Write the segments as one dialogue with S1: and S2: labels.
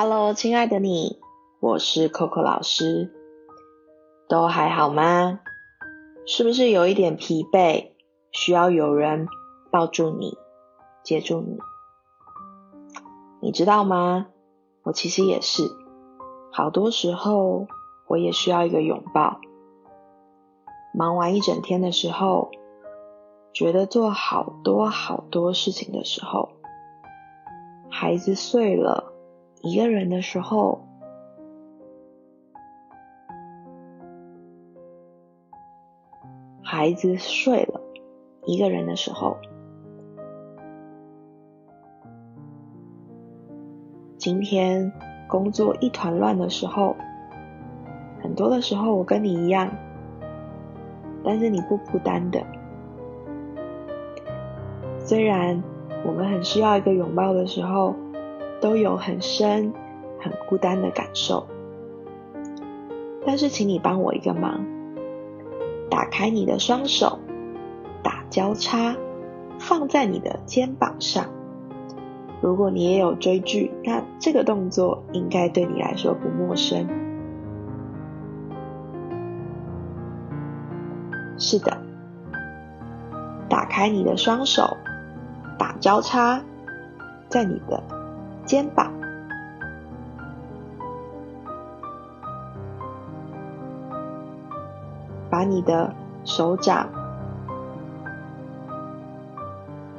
S1: Hello，亲爱的你，我是 Coco 老师，都还好吗？是不是有一点疲惫，需要有人抱住你，接住你？你知道吗？我其实也是，好多时候我也需要一个拥抱。忙完一整天的时候，觉得做好多好多事情的时候，孩子睡了，一个人的时候，孩子睡了，一个人的时候，今天工作一团乱的时候，很多的时候我跟你一样。但是你不孤单的，虽然我们很需要一个拥抱的时候，都有很深、很孤单的感受。但是，请你帮我一个忙，打开你的双手，打交叉，放在你的肩膀上。如果你也有追剧，那这个动作应该对你来说不陌生。是的，打开你的双手，打交叉在你的肩膀，把你的手掌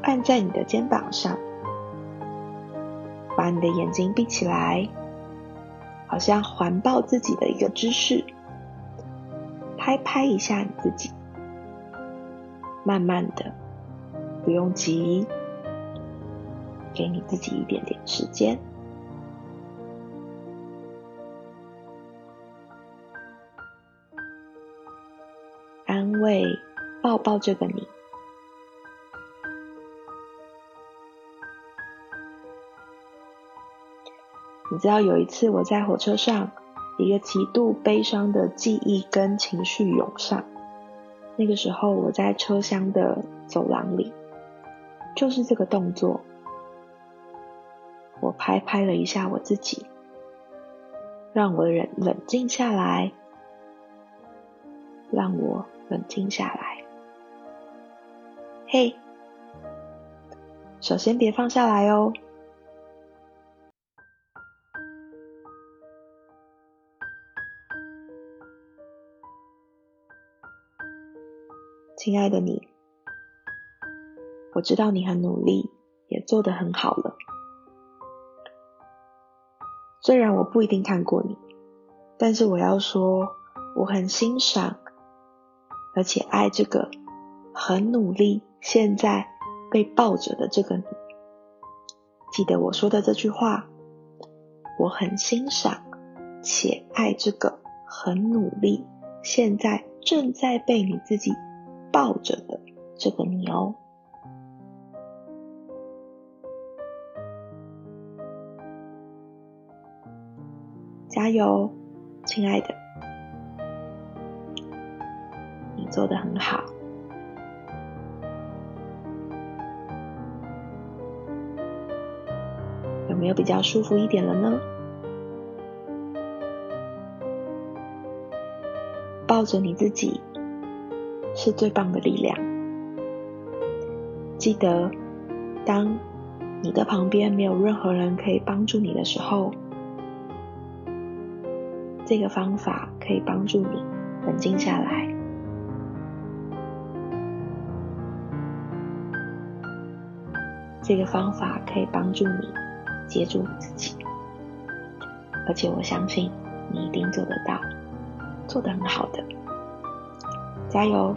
S1: 按在你的肩膀上，把你的眼睛闭起来，好像环抱自己的一个姿势，拍拍一下你自己。慢慢的，不用急，给你自己一点点时间，安慰，抱抱这个你。你知道有一次我在火车上，一个极度悲伤的记忆跟情绪涌上。那个时候，我在车厢的走廊里，就是这个动作，我拍拍了一下我自己，让我冷冷静下来，让我冷静下来。嘿，首先别放下来哦。亲爱的你，我知道你很努力，也做得很好了。虽然我不一定看过你，但是我要说，我很欣赏，而且爱这个很努力、现在被抱着的这个你。记得我说的这句话，我很欣赏且爱这个很努力、现在正在被你自己。抱着的这个你哦，加油，亲爱的，你做的很好。有没有比较舒服一点了呢？抱着你自己。是最棒的力量。记得，当你的旁边没有任何人可以帮助你的时候，这个方法可以帮助你冷静下来。这个方法可以帮助你接住你自己，而且我相信你一定做得到，做得很好的，加油！